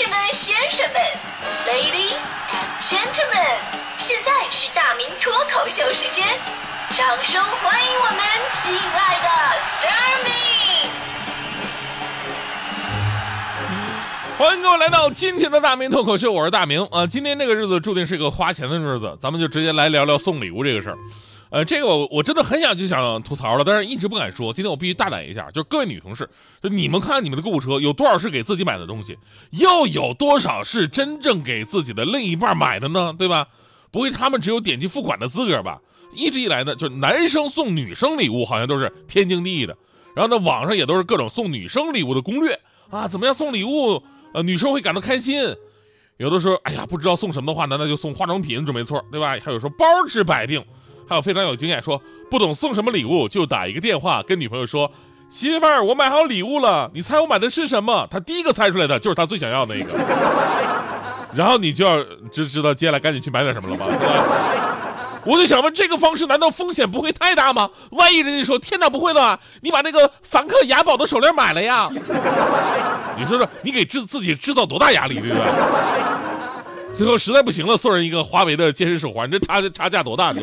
士们、先生们，Ladies and Gentlemen，现在是大明脱口秀时间，掌声欢迎我们亲爱的 s t a r m y 欢迎各位来到今天的大明脱口秀，我是大明啊。今天这个日子注定是一个花钱的日子，咱们就直接来聊聊送礼物这个事儿。呃，这个我我真的很想就想吐槽了，但是一直不敢说。今天我必须大胆一下，就是各位女同事，就你们看你们的购物车有多少是给自己买的东西，又有多少是真正给自己的另一半买的呢？对吧？不会他们只有点击付款的资格吧？一直以来呢，就是男生送女生礼物好像都是天经地义的，然后呢，网上也都是各种送女生礼物的攻略啊，怎么样送礼物，呃，女生会感到开心。有的时候，哎呀，不知道送什么的话，那那就送化妆品准没错，对吧？还有说包治百病。还有非常有经验，说不懂送什么礼物，就打一个电话跟女朋友说：“媳妇儿，我买好礼物了，你猜我买的是什么？”他第一个猜出来的就是他最想要的那个，然后你就要知知道接下来赶紧去买点什么了吧？我就想问，这个方式难道风险不会太大吗？万一人家说天哪，不会了，你把那个梵克雅宝的手链买了呀？你说说，你给自自己制造多大压力，对吧？最后实在不行了，送人一个华为的健身手环，这差差价多大？这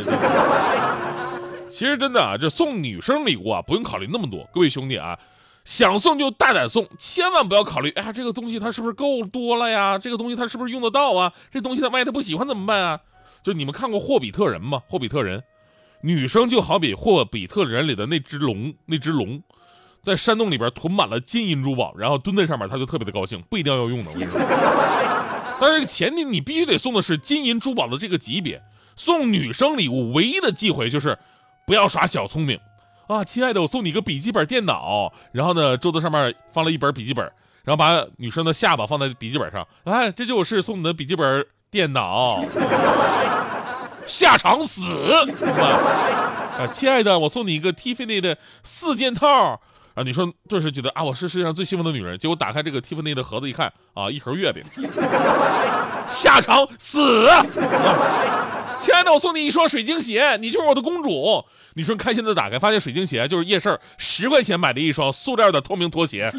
其实真的啊，这送女生礼物啊，不用考虑那么多。各位兄弟啊，想送就大胆送，千万不要考虑，哎呀，这个东西它是不是够多了呀？这个东西它是不是用得到啊？这东西他万一他不喜欢怎么办啊？就你们看过《霍比特人》吗？《霍比特人》，女生就好比《霍比特人》里的那只龙，那只龙，在山洞里边囤满了金银珠宝，然后蹲在上面，他就特别的高兴，不一定要用的，我跟你说。但是这个前提，你必须得送的是金银珠宝的这个级别。送女生礼物唯一的忌讳就是，不要耍小聪明啊！亲爱的，我送你一个笔记本电脑，然后呢，桌子上面放了一本笔记本，然后把女生的下巴放在笔记本上，哎，这就是送你的笔记本电脑，下场死！啊，亲爱的，我送你一个 Tiffany 的四件套。啊，女生顿时觉得啊，我是世界上最幸福的女人。结果打开这个蒂芙尼的盒子一看，啊，一盒月饼，下场死。亲爱的，我送你一双水晶鞋，你就是我的公主。女生开心的打开，发现水晶鞋就是夜市十块钱买的一双塑料的透明拖鞋，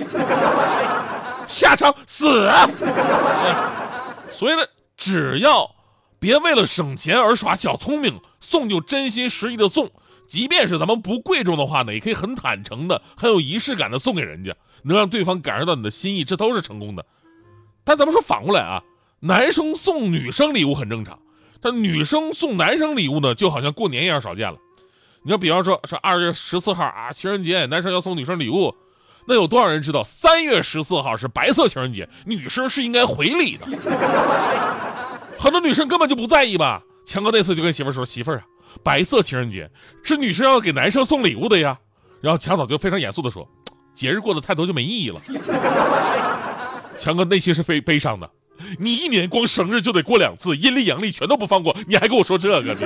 下场死。所以呢，只要别为了省钱而耍小聪明，送就真心实意的送。即便是咱们不贵重的话呢，也可以很坦诚的、很有仪式感的送给人家，能让对方感受到你的心意，这都是成功的。但咱们说反过来啊，男生送女生礼物很正常，但女生送男生礼物呢，就好像过年一样少见了。你要比方说，是二月十四号啊，情人节，男生要送女生礼物，那有多少人知道三月十四号是白色情人节，女生是应该回礼的？很多女生根本就不在意吧？强哥那次就跟媳妇说：“媳妇儿啊。”白色情人节是女生要给男生送礼物的呀，然后强嫂就非常严肃的说：“节日过得太多就没意义了。”强哥内心是非悲伤的，你一年光生日就得过两次，阴历阳历全都不放过，你还跟我说这个？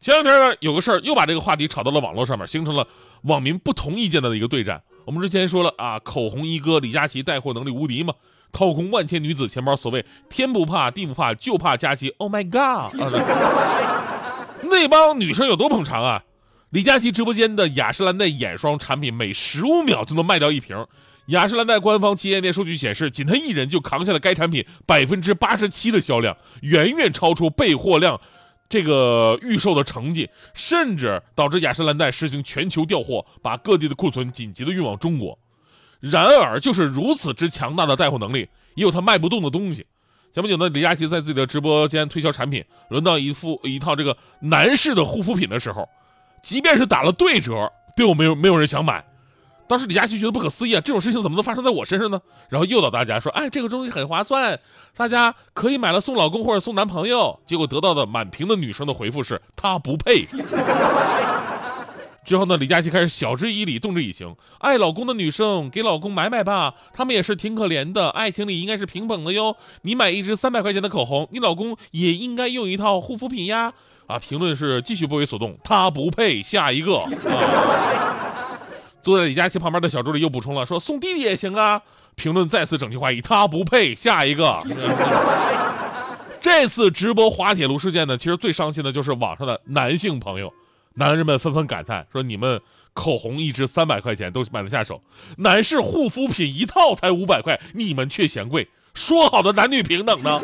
前两天呢，有个事儿又把这个话题炒到了网络上面，形成了网民不同意见的一个对战。我们之前说了啊，口红一哥李佳琦带货能力无敌嘛。掏空万千女子钱包，所谓天不怕地不怕，就怕佳琪。Oh my god！那帮女生有多捧场啊？李佳琦直播间的雅诗兰黛眼霜产品，每十五秒就能卖掉一瓶。雅诗兰黛官方旗舰店数据显示，仅他一人就扛下了该产品百分之八十七的销量，远远超出备货量这个预售的成绩，甚至导致雅诗兰黛实行全球调货，把各地的库存紧急的运往中国。然而，就是如此之强大的带货能力，也有他卖不动的东西。前不久呢，李佳琦在自己的直播间推销产品，轮到一副一套这个男士的护肤品的时候，即便是打了对折，对我没有没有人想买。当时李佳琦觉得不可思议啊，这种事情怎么能发生在我身上呢？然后诱导大家说，哎，这个东西很划算，大家可以买了送老公或者送男朋友。结果得到的满屏的女生的回复是，他不配。之后呢，李佳琦开始晓之以理，动之以情。爱老公的女生给老公买买吧，他们也是挺可怜的。爱情里应该是平等的哟。你买一支三百块钱的口红，你老公也应该用一套护肤品呀。啊，评论是继续不为所动，他不配。下一个。啊、坐在李佳琦旁边的小助理又补充了，说送弟弟也行啊。评论再次整齐划一，他不配。下一个。这次直播滑铁卢事件呢，其实最伤心的就是网上的男性朋友。男人们纷纷感叹说：“你们口红一支三百块钱都买得下手，男士护肤品一套才五百块，你们却嫌贵。说好的男女平等呢？”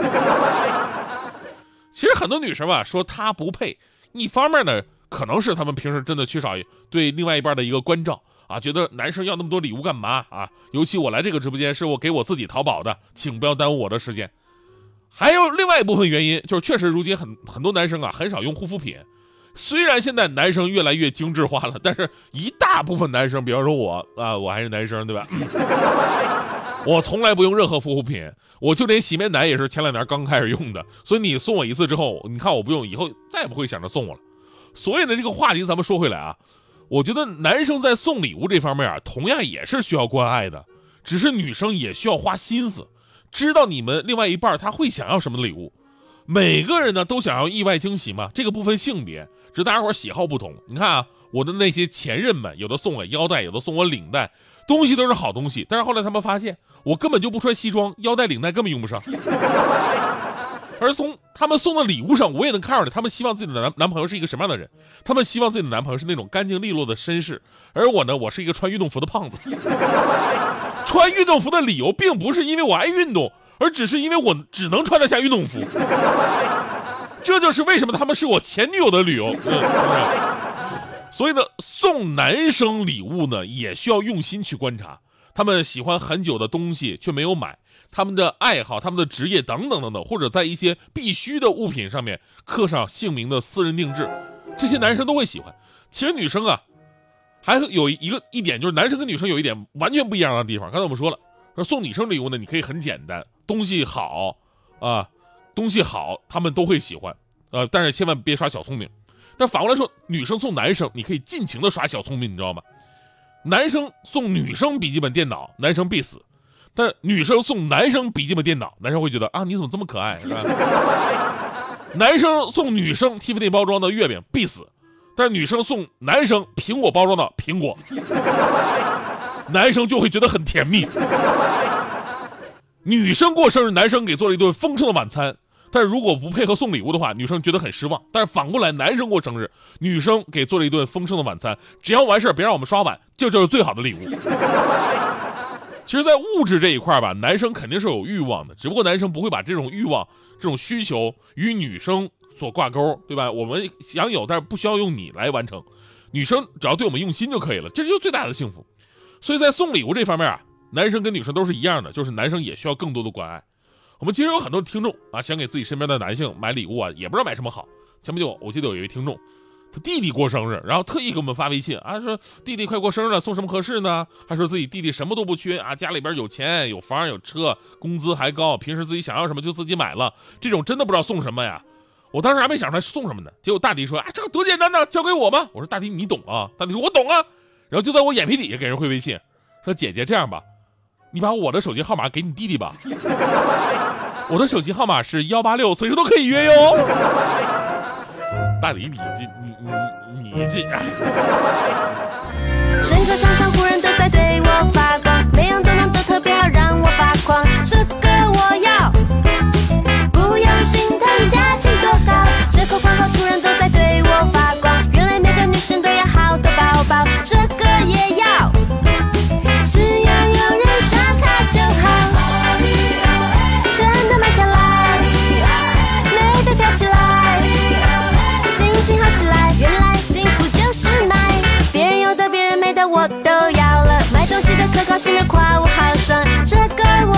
其实很多女生吧说她不配，一方面呢，可能是她们平时真的缺少对另外一半的一个关照啊，觉得男生要那么多礼物干嘛啊？尤其我来这个直播间是我给我自己淘宝的，请不要耽误我的时间。还有另外一部分原因，就是确实如今很很多男生啊很少用护肤品。虽然现在男生越来越精致化了，但是一大部分男生，比方说我啊，我还是男生，对吧？我从来不用任何护肤品，我就连洗面奶也是前两年刚开始用的。所以你送我一次之后，你看我不用，以后再也不会想着送我了。所以呢，这个话题咱们说回来啊，我觉得男生在送礼物这方面啊，同样也是需要关爱的，只是女生也需要花心思，知道你们另外一半他会想要什么礼物。每个人呢都想要意外惊喜嘛，这个不分性别，只是大家伙喜好不同。你看啊，我的那些前任们，有的送我腰带，有的送我领带，东西都是好东西。但是后来他们发现，我根本就不穿西装，腰带领带根本用不上。而从他们送的礼物上，我也能看出来，他们希望自己的男男朋友是一个什么样的人。他们希望自己的男朋友是那种干净利落的绅士，而我呢，我是一个穿运动服的胖子。穿运动服的理由，并不是因为我爱运动。而只是因为我只能穿得下运动服，这就是为什么他们是我前女友的理由。所以呢，送男生礼物呢，也需要用心去观察，他们喜欢很久的东西却没有买，他们的爱好、他们的职业等等等等，或者在一些必须的物品上面刻上姓名的私人定制，这些男生都会喜欢。其实女生啊，还有一个一点就是，男生跟女生有一点完全不一样的地方。刚才我们说了，说送女生礼物呢，你可以很简单。东西好，啊，东西好，他们都会喜欢，呃，但是千万别耍小聪明。但反过来说，女生送男生，你可以尽情的耍小聪明，你知道吗？男生送女生笔记本电脑，男生必死；但女生送男生笔记本电脑，男生会觉得啊，你怎么这么可爱？是吧？男生送女生 Tiffany 包装的月饼必死，但女生送男生苹果包装的苹果，男生就会觉得很甜蜜。女生过生日，男生给做了一顿丰盛的晚餐，但如果不配合送礼物的话，女生觉得很失望。但是反过来，男生过生日，女生给做了一顿丰盛的晚餐，只要完事儿别让我们刷碗，这就是最好的礼物。其实，在物质这一块吧，男生肯定是有欲望的，只不过男生不会把这种欲望、这种需求与女生所挂钩，对吧？我们想有，但是不需要用你来完成，女生只要对我们用心就可以了，这就是最大的幸福。所以在送礼物这方面啊。男生跟女生都是一样的，就是男生也需要更多的关爱。我们其实有很多听众啊，想给自己身边的男性买礼物啊，也不知道买什么好。前不久我记得有一位听众，他弟弟过生日，然后特意给我们发微信啊，说弟弟快过生日了，送什么合适呢？还说自己弟弟什么都不缺啊，家里边有钱有房有车，工资还高，平时自己想要什么就自己买了。这种真的不知道送什么呀。我当时还没想出来送什么呢，结果大迪说啊，这个多简单呢，交给我吧。我说大迪你懂啊？大迪说我懂啊。然后就在我眼皮底下给人回微信，说姐姐这样吧。你把我的手机号码给你弟弟吧，我的手机号码是幺八六，随时都可以约哟。大李，你这你你你这。小心的夸我好爽，这个我。